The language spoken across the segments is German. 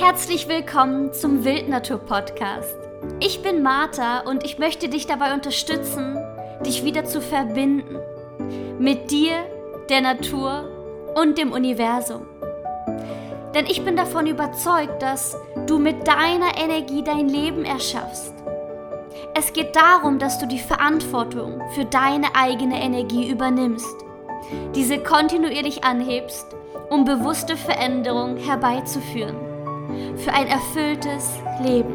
Herzlich willkommen zum Wildnatur Podcast. Ich bin Martha und ich möchte dich dabei unterstützen, dich wieder zu verbinden mit dir, der Natur und dem Universum. Denn ich bin davon überzeugt, dass du mit deiner Energie dein Leben erschaffst. Es geht darum, dass du die Verantwortung für deine eigene Energie übernimmst, diese kontinuierlich anhebst, um bewusste Veränderung herbeizuführen, für ein erfülltes Leben.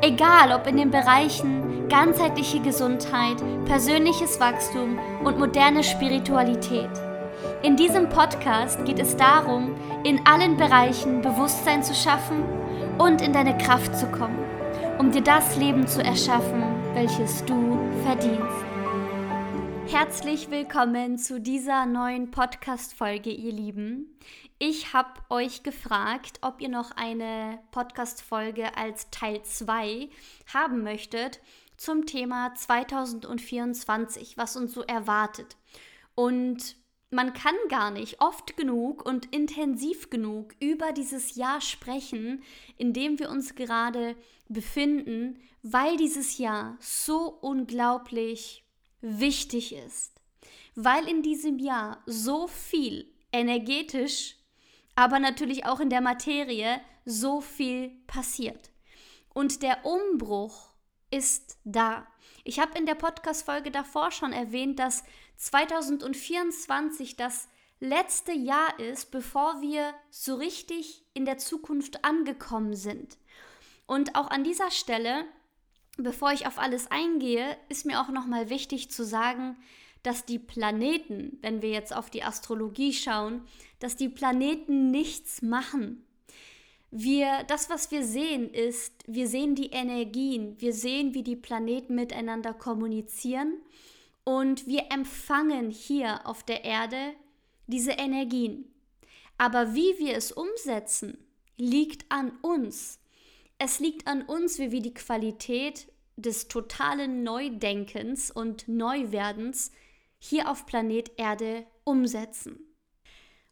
Egal ob in den Bereichen ganzheitliche Gesundheit, persönliches Wachstum und moderne Spiritualität. In diesem Podcast geht es darum, in allen Bereichen Bewusstsein zu schaffen und in deine Kraft zu kommen, um dir das Leben zu erschaffen, welches du verdienst. Herzlich willkommen zu dieser neuen Podcast-Folge, ihr Lieben. Ich habe euch gefragt, ob ihr noch eine Podcast-Folge als Teil 2 haben möchtet zum Thema 2024, was uns so erwartet. Und man kann gar nicht oft genug und intensiv genug über dieses Jahr sprechen, in dem wir uns gerade befinden, weil dieses Jahr so unglaublich wichtig ist. Weil in diesem Jahr so viel energetisch, aber natürlich auch in der Materie so viel passiert. Und der Umbruch ist da. Ich habe in der Podcast-Folge davor schon erwähnt, dass 2024 das letzte Jahr ist, bevor wir so richtig in der Zukunft angekommen sind. Und auch an dieser Stelle, bevor ich auf alles eingehe, ist mir auch nochmal wichtig zu sagen, dass die Planeten, wenn wir jetzt auf die Astrologie schauen, dass die Planeten nichts machen. Wir, das, was wir sehen, ist, wir sehen die Energien, wir sehen, wie die Planeten miteinander kommunizieren und wir empfangen hier auf der Erde diese Energien. Aber wie wir es umsetzen, liegt an uns. Es liegt an uns, wie wir die Qualität des totalen Neudenkens und Neuwerdens hier auf Planet Erde umsetzen.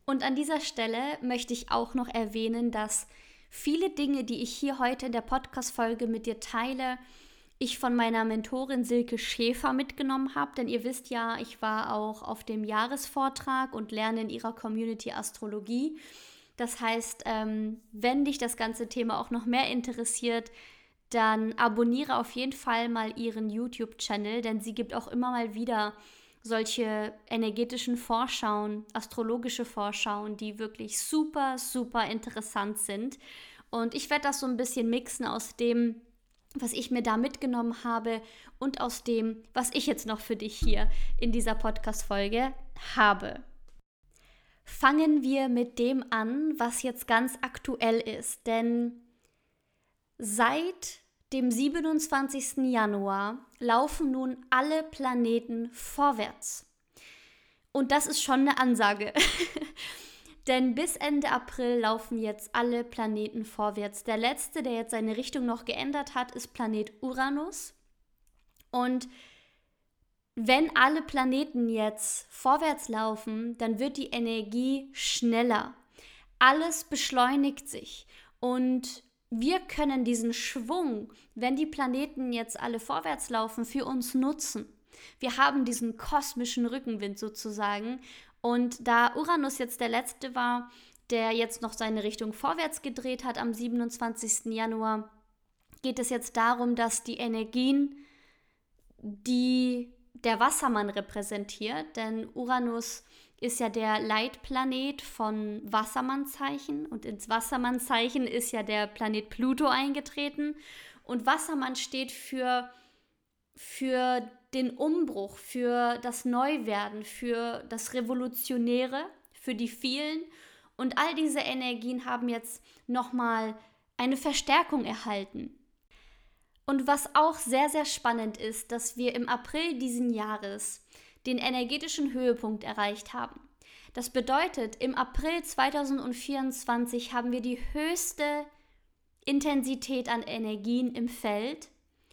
Und an dieser Stelle möchte ich auch noch erwähnen, dass viele Dinge, die ich hier heute in der Podcast-Folge mit dir teile, ich von meiner Mentorin Silke Schäfer mitgenommen habe. Denn ihr wisst ja, ich war auch auf dem Jahresvortrag und lerne in ihrer Community Astrologie. Das heißt, ähm, wenn dich das ganze Thema auch noch mehr interessiert, dann abonniere auf jeden Fall mal ihren YouTube-Channel, denn sie gibt auch immer mal wieder solche energetischen Vorschauen, astrologische Vorschauen, die wirklich super, super interessant sind. Und ich werde das so ein bisschen mixen aus dem, was ich mir da mitgenommen habe und aus dem, was ich jetzt noch für dich hier in dieser Podcast-Folge habe. Fangen wir mit dem an, was jetzt ganz aktuell ist, denn seit dem 27. Januar laufen nun alle Planeten vorwärts. Und das ist schon eine Ansage. Denn bis Ende April laufen jetzt alle Planeten vorwärts. Der letzte, der jetzt seine Richtung noch geändert hat, ist Planet Uranus. Und wenn alle Planeten jetzt vorwärts laufen, dann wird die Energie schneller. Alles beschleunigt sich. Und wir können diesen Schwung, wenn die Planeten jetzt alle vorwärts laufen, für uns nutzen. Wir haben diesen kosmischen Rückenwind sozusagen. Und da Uranus jetzt der letzte war, der jetzt noch seine Richtung vorwärts gedreht hat am 27. Januar, geht es jetzt darum, dass die Energien, die der Wassermann repräsentiert, denn Uranus ist ja der Leitplanet von Wassermannzeichen und ins Wassermannzeichen ist ja der Planet Pluto eingetreten und Wassermann steht für für den Umbruch, für das Neuwerden, für das Revolutionäre, für die vielen und all diese Energien haben jetzt nochmal eine Verstärkung erhalten. Und was auch sehr, sehr spannend ist, dass wir im April diesen Jahres den energetischen Höhepunkt erreicht haben. Das bedeutet, im April 2024 haben wir die höchste Intensität an Energien im Feld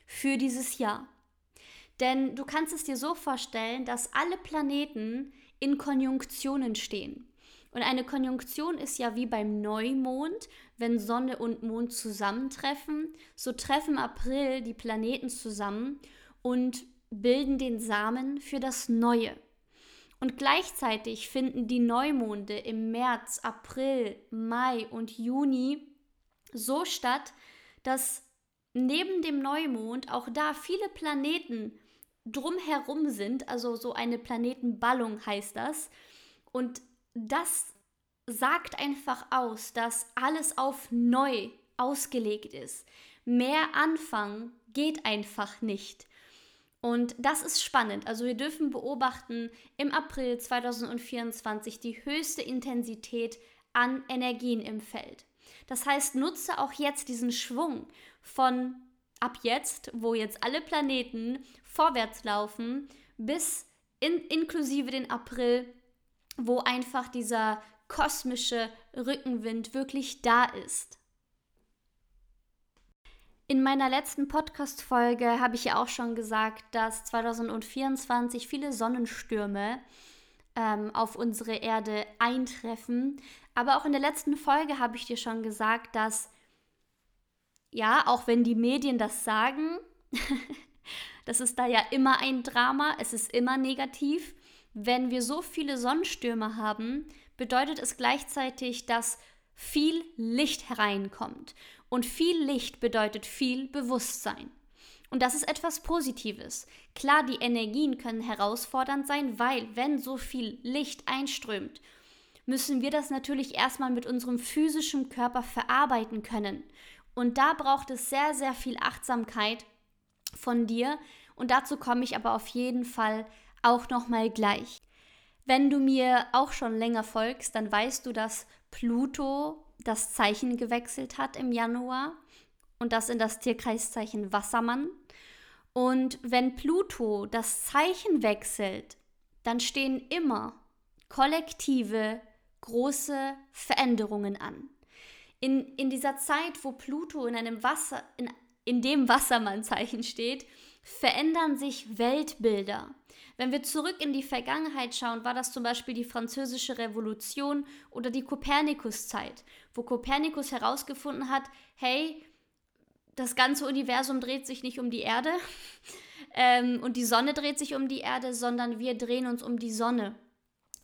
für dieses Jahr. Denn du kannst es dir so vorstellen, dass alle Planeten in Konjunktionen stehen. Und eine Konjunktion ist ja wie beim Neumond, wenn Sonne und Mond zusammentreffen. So treffen im April die Planeten zusammen und bilden den Samen für das Neue. Und gleichzeitig finden die Neumonde im März, April, Mai und Juni so statt, dass neben dem Neumond auch da viele Planeten drumherum sind, also so eine Planetenballung heißt das. Und das sagt einfach aus, dass alles auf neu ausgelegt ist. Mehr Anfang geht einfach nicht. Und das ist spannend. Also wir dürfen beobachten im April 2024 die höchste Intensität an Energien im Feld. Das heißt, nutze auch jetzt diesen Schwung von ab jetzt, wo jetzt alle Planeten vorwärts laufen, bis in, inklusive den April, wo einfach dieser kosmische Rückenwind wirklich da ist. In meiner letzten Podcast-Folge habe ich ja auch schon gesagt, dass 2024 viele Sonnenstürme ähm, auf unsere Erde eintreffen. Aber auch in der letzten Folge habe ich dir schon gesagt, dass, ja, auch wenn die Medien das sagen, das ist da ja immer ein Drama, es ist immer negativ. Wenn wir so viele Sonnenstürme haben, bedeutet es gleichzeitig, dass viel Licht hereinkommt. Und viel Licht bedeutet viel Bewusstsein. Und das ist etwas Positives. Klar, die Energien können herausfordernd sein, weil wenn so viel Licht einströmt, müssen wir das natürlich erstmal mit unserem physischen Körper verarbeiten können. Und da braucht es sehr, sehr viel Achtsamkeit von dir. Und dazu komme ich aber auf jeden Fall auch nochmal gleich. Wenn du mir auch schon länger folgst, dann weißt du, dass Pluto das Zeichen gewechselt hat im Januar und das in das Tierkreiszeichen Wassermann. Und wenn Pluto das Zeichen wechselt, dann stehen immer kollektive große Veränderungen an. In, in dieser Zeit, wo Pluto in einem Wasser, in, in dem Wassermannzeichen steht, verändern sich Weltbilder. Wenn wir zurück in die Vergangenheit schauen, war das zum Beispiel die Französische Revolution oder die Kopernikuszeit, wo Kopernikus herausgefunden hat, hey, das ganze Universum dreht sich nicht um die Erde ähm, und die Sonne dreht sich um die Erde, sondern wir drehen uns um die Sonne.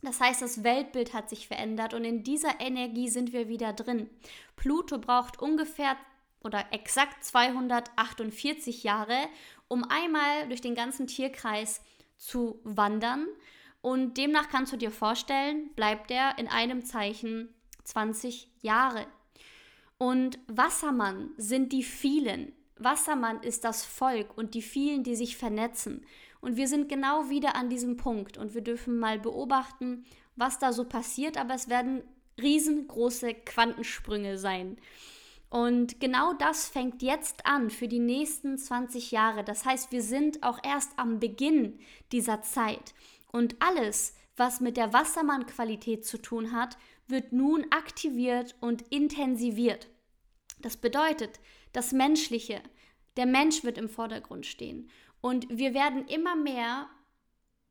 Das heißt, das Weltbild hat sich verändert und in dieser Energie sind wir wieder drin. Pluto braucht ungefähr oder exakt 248 Jahre, um einmal durch den ganzen Tierkreis zu wandern. Und demnach kannst du dir vorstellen, bleibt er in einem Zeichen 20 Jahre. Und Wassermann sind die vielen. Wassermann ist das Volk und die vielen, die sich vernetzen. Und wir sind genau wieder an diesem Punkt und wir dürfen mal beobachten, was da so passiert, aber es werden riesengroße Quantensprünge sein. Und genau das fängt jetzt an für die nächsten 20 Jahre. Das heißt, wir sind auch erst am Beginn dieser Zeit. Und alles, was mit der Wassermann-Qualität zu tun hat, wird nun aktiviert und intensiviert. Das bedeutet, das Menschliche, der Mensch wird im Vordergrund stehen. Und wir werden immer mehr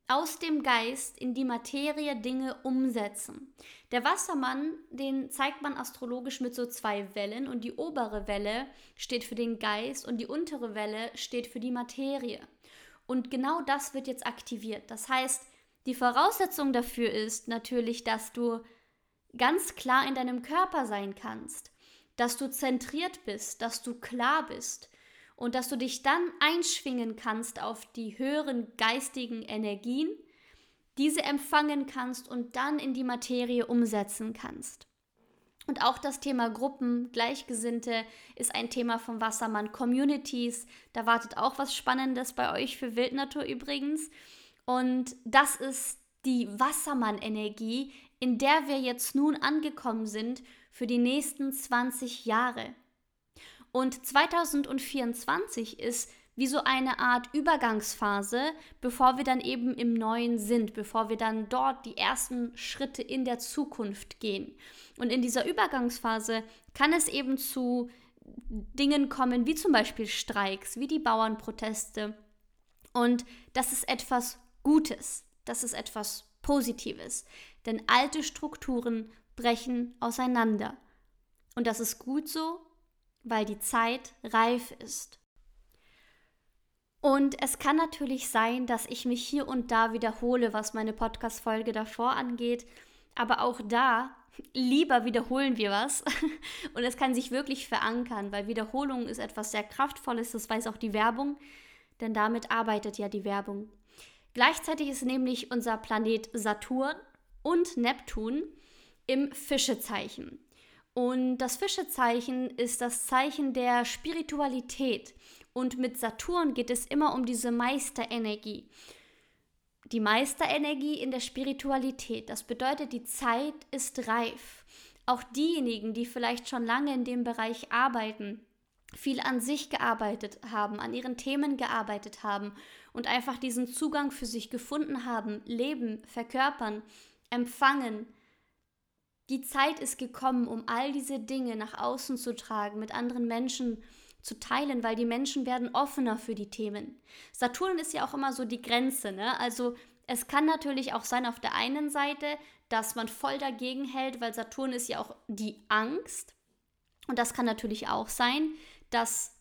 aus dem Geist in die Materie Dinge umsetzen. Der Wassermann, den zeigt man astrologisch mit so zwei Wellen und die obere Welle steht für den Geist und die untere Welle steht für die Materie. Und genau das wird jetzt aktiviert. Das heißt, die Voraussetzung dafür ist natürlich, dass du ganz klar in deinem Körper sein kannst, dass du zentriert bist, dass du klar bist, und dass du dich dann einschwingen kannst auf die höheren geistigen Energien, diese empfangen kannst und dann in die Materie umsetzen kannst. Und auch das Thema Gruppen, Gleichgesinnte ist ein Thema vom Wassermann Communities. Da wartet auch was Spannendes bei euch für Wildnatur übrigens. Und das ist die Wassermann-Energie, in der wir jetzt nun angekommen sind für die nächsten 20 Jahre. Und 2024 ist wie so eine Art Übergangsphase, bevor wir dann eben im Neuen sind, bevor wir dann dort die ersten Schritte in der Zukunft gehen. Und in dieser Übergangsphase kann es eben zu Dingen kommen, wie zum Beispiel Streiks, wie die Bauernproteste. Und das ist etwas Gutes, das ist etwas Positives. denn alte Strukturen brechen auseinander. Und das ist gut so, weil die Zeit reif ist. Und es kann natürlich sein, dass ich mich hier und da wiederhole, was meine Podcast-Folge davor angeht. Aber auch da, lieber wiederholen wir was. Und es kann sich wirklich verankern, weil Wiederholung ist etwas sehr Kraftvolles, das weiß auch die Werbung, denn damit arbeitet ja die Werbung. Gleichzeitig ist nämlich unser Planet Saturn und Neptun im Fischezeichen. Und das Fischezeichen ist das Zeichen der Spiritualität. Und mit Saturn geht es immer um diese Meisterenergie. Die Meisterenergie in der Spiritualität. Das bedeutet, die Zeit ist reif. Auch diejenigen, die vielleicht schon lange in dem Bereich arbeiten, viel an sich gearbeitet haben, an ihren Themen gearbeitet haben und einfach diesen Zugang für sich gefunden haben, leben, verkörpern, empfangen. Die Zeit ist gekommen, um all diese Dinge nach außen zu tragen, mit anderen Menschen zu teilen, weil die Menschen werden offener für die Themen. Saturn ist ja auch immer so die Grenze, ne? Also es kann natürlich auch sein auf der einen Seite, dass man voll dagegen hält, weil Saturn ist ja auch die Angst. Und das kann natürlich auch sein, dass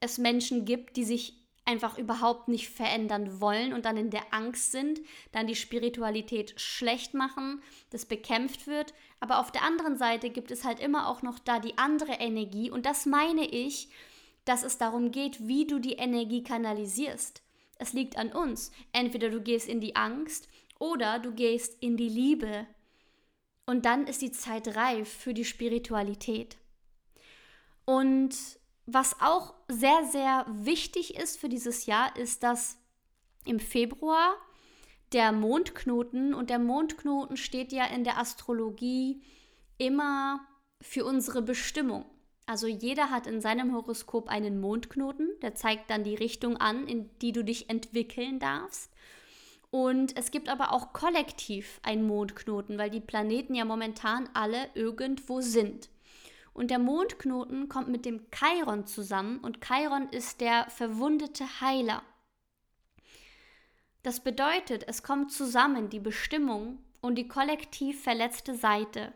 es Menschen gibt, die sich einfach überhaupt nicht verändern wollen und dann in der Angst sind, dann die Spiritualität schlecht machen, das bekämpft wird. Aber auf der anderen Seite gibt es halt immer auch noch da die andere Energie und das meine ich, dass es darum geht, wie du die Energie kanalisierst. Es liegt an uns. Entweder du gehst in die Angst oder du gehst in die Liebe. Und dann ist die Zeit reif für die Spiritualität. Und was auch sehr, sehr wichtig ist für dieses Jahr, ist, dass im Februar der Mondknoten und der Mondknoten steht ja in der Astrologie immer für unsere Bestimmung. Also jeder hat in seinem Horoskop einen Mondknoten, der zeigt dann die Richtung an, in die du dich entwickeln darfst. Und es gibt aber auch kollektiv einen Mondknoten, weil die Planeten ja momentan alle irgendwo sind. Und der Mondknoten kommt mit dem Chiron zusammen und Chiron ist der verwundete Heiler. Das bedeutet, es kommt zusammen die Bestimmung und die kollektiv verletzte Seite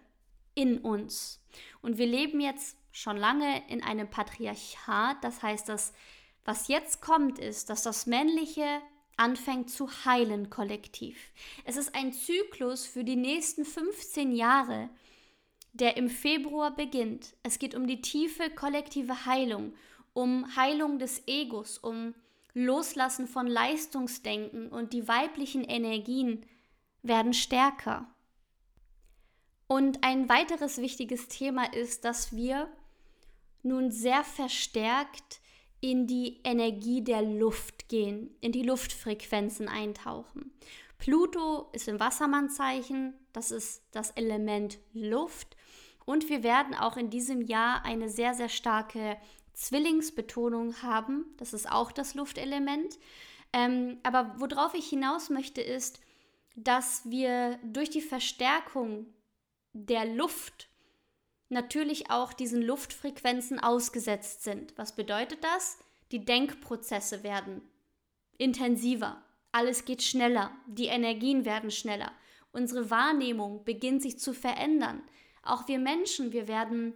in uns. Und wir leben jetzt schon lange in einem Patriarchat, das heißt, dass was jetzt kommt, ist, dass das Männliche anfängt zu heilen kollektiv. Es ist ein Zyklus für die nächsten 15 Jahre, der im Februar beginnt. Es geht um die tiefe kollektive Heilung, um Heilung des Egos, um Loslassen von Leistungsdenken und die weiblichen Energien werden stärker. Und ein weiteres wichtiges Thema ist, dass wir nun sehr verstärkt in die Energie der Luft gehen, in die Luftfrequenzen eintauchen. Pluto ist im Wassermannzeichen, das ist das Element Luft und wir werden auch in diesem Jahr eine sehr, sehr starke Zwillingsbetonung haben. Das ist auch das Luftelement. Ähm, aber worauf ich hinaus möchte, ist, dass wir durch die Verstärkung der Luft natürlich auch diesen Luftfrequenzen ausgesetzt sind. Was bedeutet das? Die Denkprozesse werden intensiver, alles geht schneller, die Energien werden schneller, unsere Wahrnehmung beginnt sich zu verändern. Auch wir Menschen, wir werden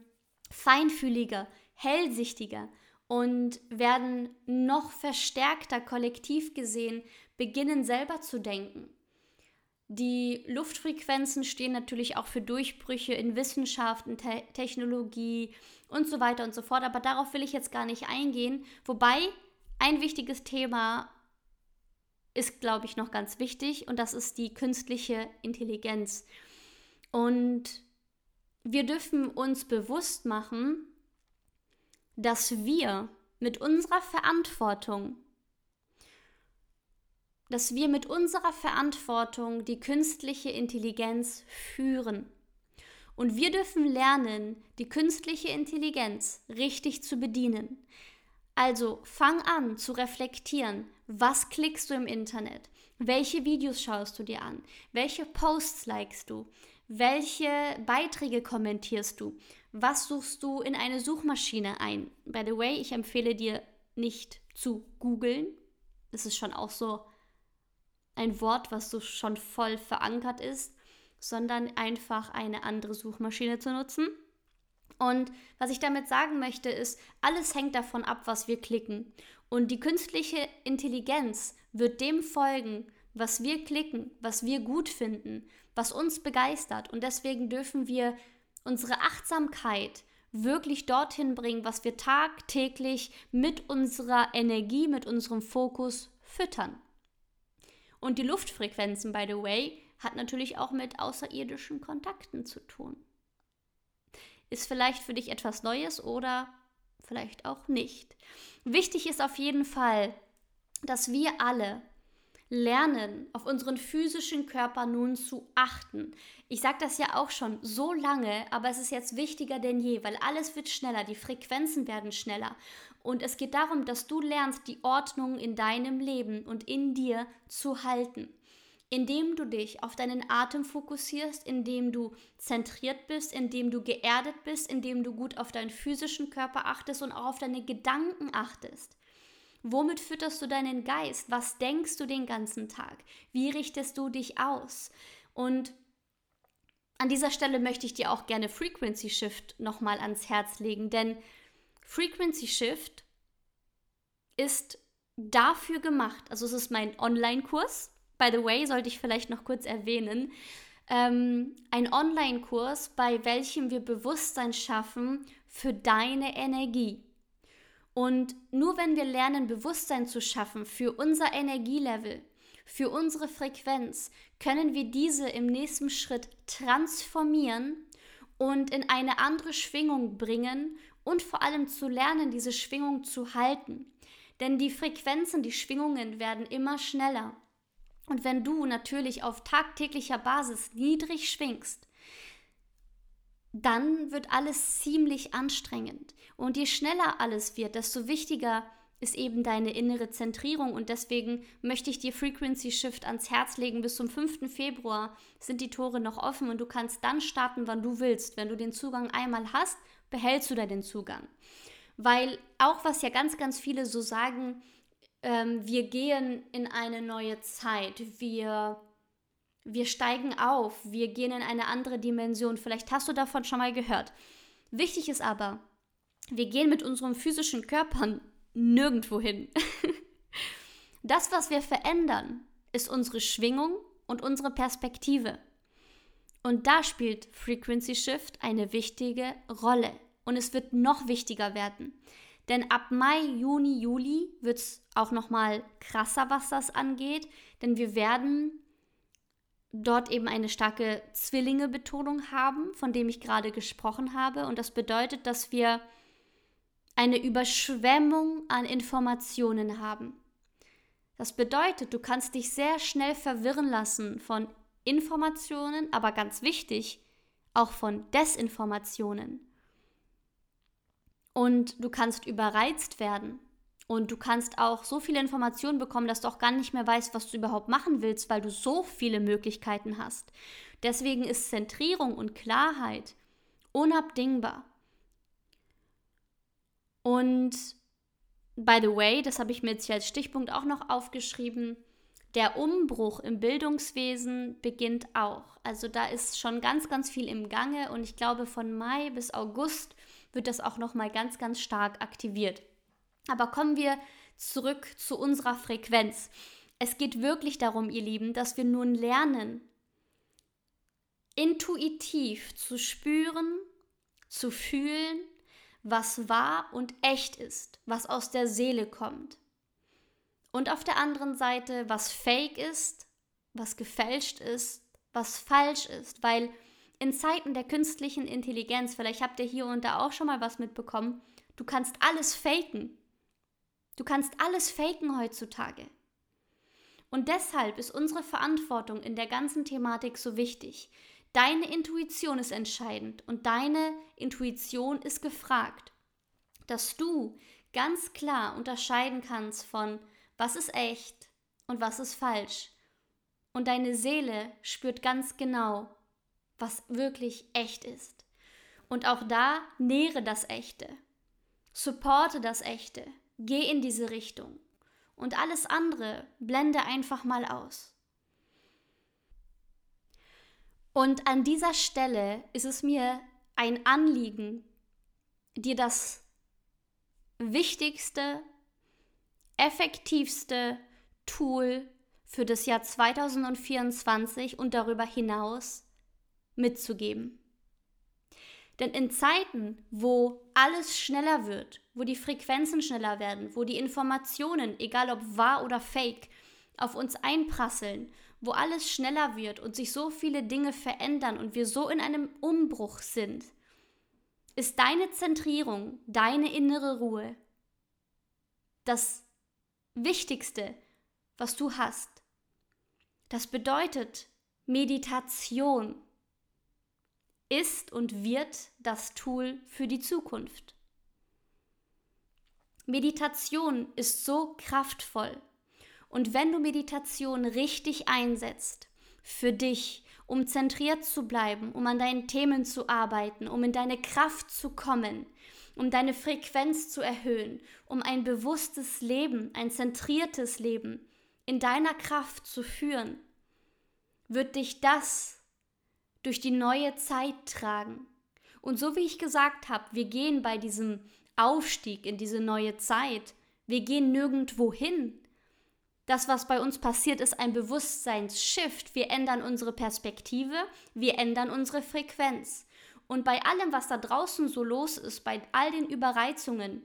feinfühliger, hellsichtiger und werden noch verstärkter kollektiv gesehen beginnen selber zu denken. Die Luftfrequenzen stehen natürlich auch für Durchbrüche in Wissenschaften, Te Technologie und so weiter und so fort, aber darauf will ich jetzt gar nicht eingehen. Wobei ein wichtiges Thema ist, glaube ich, noch ganz wichtig und das ist die künstliche Intelligenz. Und wir dürfen uns bewusst machen, dass wir mit unserer Verantwortung, dass wir mit unserer Verantwortung die künstliche Intelligenz führen. Und wir dürfen lernen, die künstliche Intelligenz richtig zu bedienen. Also fang an zu reflektieren, was klickst du im Internet, welche Videos schaust du dir an, welche Posts likest du, welche Beiträge kommentierst du? Was suchst du in eine Suchmaschine ein? By the way, ich empfehle dir nicht zu googeln. Das ist schon auch so ein Wort, was so schon voll verankert ist. sondern einfach eine andere Suchmaschine zu nutzen. Und was ich damit sagen möchte, ist, alles hängt davon ab, was wir klicken. Und die künstliche Intelligenz wird dem folgen, was wir klicken, was wir gut finden, was uns begeistert. Und deswegen dürfen wir unsere Achtsamkeit wirklich dorthin bringen, was wir tagtäglich mit unserer Energie, mit unserem Fokus füttern. Und die Luftfrequenzen, by the way, hat natürlich auch mit außerirdischen Kontakten zu tun. Ist vielleicht für dich etwas Neues oder vielleicht auch nicht. Wichtig ist auf jeden Fall, dass wir alle lernen, auf unseren physischen Körper nun zu achten. Ich sage das ja auch schon so lange, aber es ist jetzt wichtiger denn je, weil alles wird schneller, die Frequenzen werden schneller. Und es geht darum, dass du lernst, die Ordnung in deinem Leben und in dir zu halten. Indem du dich auf deinen Atem fokussierst, indem du zentriert bist, indem du geerdet bist, indem du gut auf deinen physischen Körper achtest und auch auf deine Gedanken achtest. Womit fütterst du deinen Geist? Was denkst du den ganzen Tag? Wie richtest du dich aus? Und an dieser Stelle möchte ich dir auch gerne Frequency Shift nochmal ans Herz legen, denn Frequency Shift ist dafür gemacht, also es ist mein Online-Kurs, by the way, sollte ich vielleicht noch kurz erwähnen, ähm, ein Online-Kurs, bei welchem wir Bewusstsein schaffen für deine Energie. Und nur wenn wir lernen, Bewusstsein zu schaffen für unser Energielevel, für unsere Frequenz, können wir diese im nächsten Schritt transformieren und in eine andere Schwingung bringen und vor allem zu lernen, diese Schwingung zu halten. Denn die Frequenzen, die Schwingungen werden immer schneller. Und wenn du natürlich auf tagtäglicher Basis niedrig schwingst, dann wird alles ziemlich anstrengend. Und je schneller alles wird, desto wichtiger ist eben deine innere Zentrierung. Und deswegen möchte ich dir Frequency Shift ans Herz legen. Bis zum 5. Februar sind die Tore noch offen und du kannst dann starten, wann du willst. Wenn du den Zugang einmal hast, behältst du da den Zugang. Weil auch was ja ganz, ganz viele so sagen, ähm, wir gehen in eine neue Zeit, wir wir steigen auf, wir gehen in eine andere Dimension. Vielleicht hast du davon schon mal gehört. Wichtig ist aber, wir gehen mit unserem physischen Körpern nirgendwo hin. das, was wir verändern, ist unsere Schwingung und unsere Perspektive. Und da spielt Frequency Shift eine wichtige Rolle. Und es wird noch wichtiger werden. Denn ab Mai, Juni, Juli wird es auch noch mal krasser, was das angeht. Denn wir werden dort eben eine starke Zwillinge-Betonung haben, von dem ich gerade gesprochen habe. Und das bedeutet, dass wir eine Überschwemmung an Informationen haben. Das bedeutet, du kannst dich sehr schnell verwirren lassen von Informationen, aber ganz wichtig, auch von Desinformationen. Und du kannst überreizt werden. Und du kannst auch so viele Informationen bekommen, dass du auch gar nicht mehr weißt, was du überhaupt machen willst, weil du so viele Möglichkeiten hast. Deswegen ist Zentrierung und Klarheit unabdingbar. Und by the way, das habe ich mir jetzt hier als Stichpunkt auch noch aufgeschrieben, der Umbruch im Bildungswesen beginnt auch. Also da ist schon ganz, ganz viel im Gange und ich glaube, von Mai bis August wird das auch noch mal ganz, ganz stark aktiviert. Aber kommen wir zurück zu unserer Frequenz. Es geht wirklich darum, ihr Lieben, dass wir nun lernen, intuitiv zu spüren, zu fühlen, was wahr und echt ist, was aus der Seele kommt. Und auf der anderen Seite, was fake ist, was gefälscht ist, was falsch ist, weil in Zeiten der künstlichen Intelligenz, vielleicht habt ihr hier und da auch schon mal was mitbekommen, du kannst alles faken. Du kannst alles faken heutzutage. Und deshalb ist unsere Verantwortung in der ganzen Thematik so wichtig. Deine Intuition ist entscheidend und deine Intuition ist gefragt, dass du ganz klar unterscheiden kannst von was ist echt und was ist falsch. Und deine Seele spürt ganz genau, was wirklich echt ist. Und auch da nähre das Echte. Supporte das Echte. Geh in diese Richtung. Und alles andere blende einfach mal aus. Und an dieser Stelle ist es mir ein Anliegen, dir das wichtigste, effektivste Tool für das Jahr 2024 und darüber hinaus mitzugeben. Denn in Zeiten, wo alles schneller wird, wo die Frequenzen schneller werden, wo die Informationen, egal ob wahr oder fake, auf uns einprasseln, wo alles schneller wird und sich so viele Dinge verändern und wir so in einem Umbruch sind, ist deine Zentrierung, deine innere Ruhe das Wichtigste, was du hast. Das bedeutet, Meditation ist und wird das Tool für die Zukunft. Meditation ist so kraftvoll. Und wenn du Meditation richtig einsetzt, für dich, um zentriert zu bleiben, um an deinen Themen zu arbeiten, um in deine Kraft zu kommen, um deine Frequenz zu erhöhen, um ein bewusstes Leben, ein zentriertes Leben in deiner Kraft zu führen, wird dich das durch die neue Zeit tragen. Und so wie ich gesagt habe, wir gehen bei diesem Aufstieg in diese neue Zeit, wir gehen nirgendwo hin. Das, was bei uns passiert, ist ein Bewusstseinsshift. Wir ändern unsere Perspektive, wir ändern unsere Frequenz. Und bei allem, was da draußen so los ist, bei all den Überreizungen,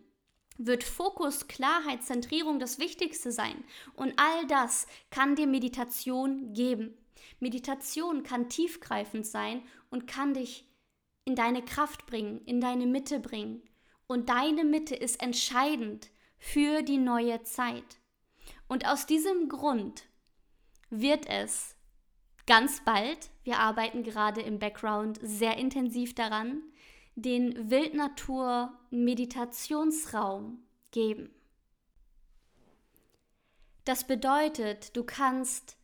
wird Fokus, Klarheit, Zentrierung das Wichtigste sein. Und all das kann dir Meditation geben. Meditation kann tiefgreifend sein und kann dich in deine Kraft bringen, in deine Mitte bringen. Und deine Mitte ist entscheidend für die neue Zeit. Und aus diesem Grund wird es ganz bald, wir arbeiten gerade im Background sehr intensiv daran, den Wildnatur Meditationsraum geben. Das bedeutet, du kannst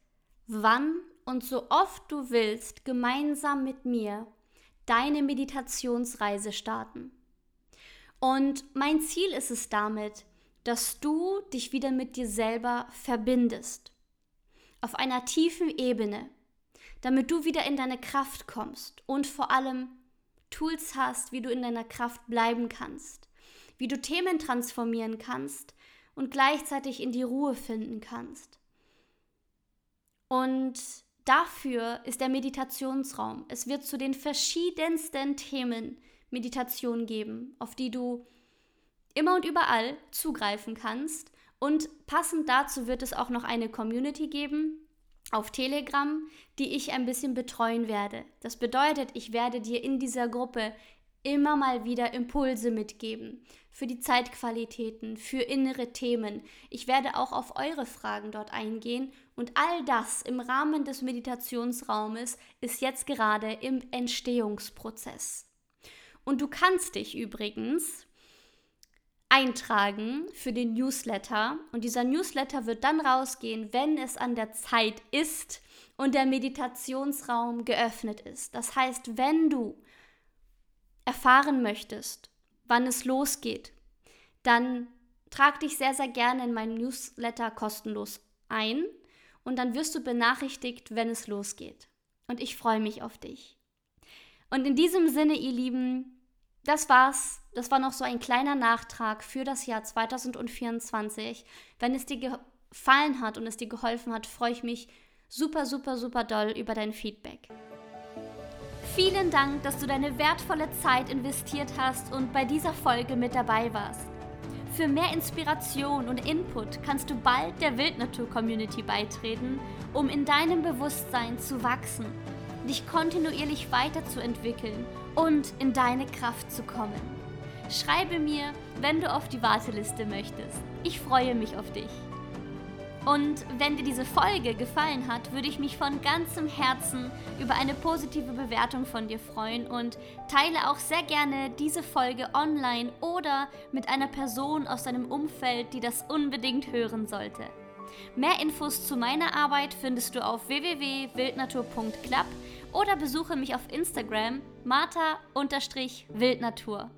wann und so oft du willst gemeinsam mit mir deine Meditationsreise starten. Und mein Ziel ist es damit, dass du dich wieder mit dir selber verbindest. Auf einer tiefen Ebene, damit du wieder in deine Kraft kommst und vor allem Tools hast, wie du in deiner Kraft bleiben kannst, wie du Themen transformieren kannst und gleichzeitig in die Ruhe finden kannst. Und dafür ist der Meditationsraum. Es wird zu den verschiedensten Themen Meditation geben, auf die du immer und überall zugreifen kannst. Und passend dazu wird es auch noch eine Community geben, auf Telegram, die ich ein bisschen betreuen werde. Das bedeutet, ich werde dir in dieser Gruppe immer mal wieder Impulse mitgeben für die Zeitqualitäten, für innere Themen. Ich werde auch auf eure Fragen dort eingehen und all das im Rahmen des Meditationsraumes ist jetzt gerade im Entstehungsprozess. Und du kannst dich übrigens eintragen für den Newsletter. Und dieser Newsletter wird dann rausgehen, wenn es an der Zeit ist und der Meditationsraum geöffnet ist. Das heißt, wenn du erfahren möchtest, wann es losgeht, dann trag dich sehr, sehr gerne in meinen Newsletter kostenlos ein und dann wirst du benachrichtigt, wenn es losgeht. Und ich freue mich auf dich. Und in diesem Sinne, ihr Lieben, das war's das war noch so ein kleiner Nachtrag für das Jahr 2024. Wenn es dir gefallen hat und es dir geholfen hat, freue ich mich super, super, super doll über dein Feedback. Vielen Dank, dass du deine wertvolle Zeit investiert hast und bei dieser Folge mit dabei warst. Für mehr Inspiration und Input kannst du bald der Wildnatur-Community beitreten, um in deinem Bewusstsein zu wachsen, dich kontinuierlich weiterzuentwickeln und in deine Kraft zu kommen. Schreibe mir, wenn du auf die Warteliste möchtest. Ich freue mich auf dich. Und wenn dir diese Folge gefallen hat, würde ich mich von ganzem Herzen über eine positive Bewertung von dir freuen und teile auch sehr gerne diese Folge online oder mit einer Person aus deinem Umfeld, die das unbedingt hören sollte. Mehr Infos zu meiner Arbeit findest du auf www.wildnatur.club oder besuche mich auf Instagram martha-wildnatur.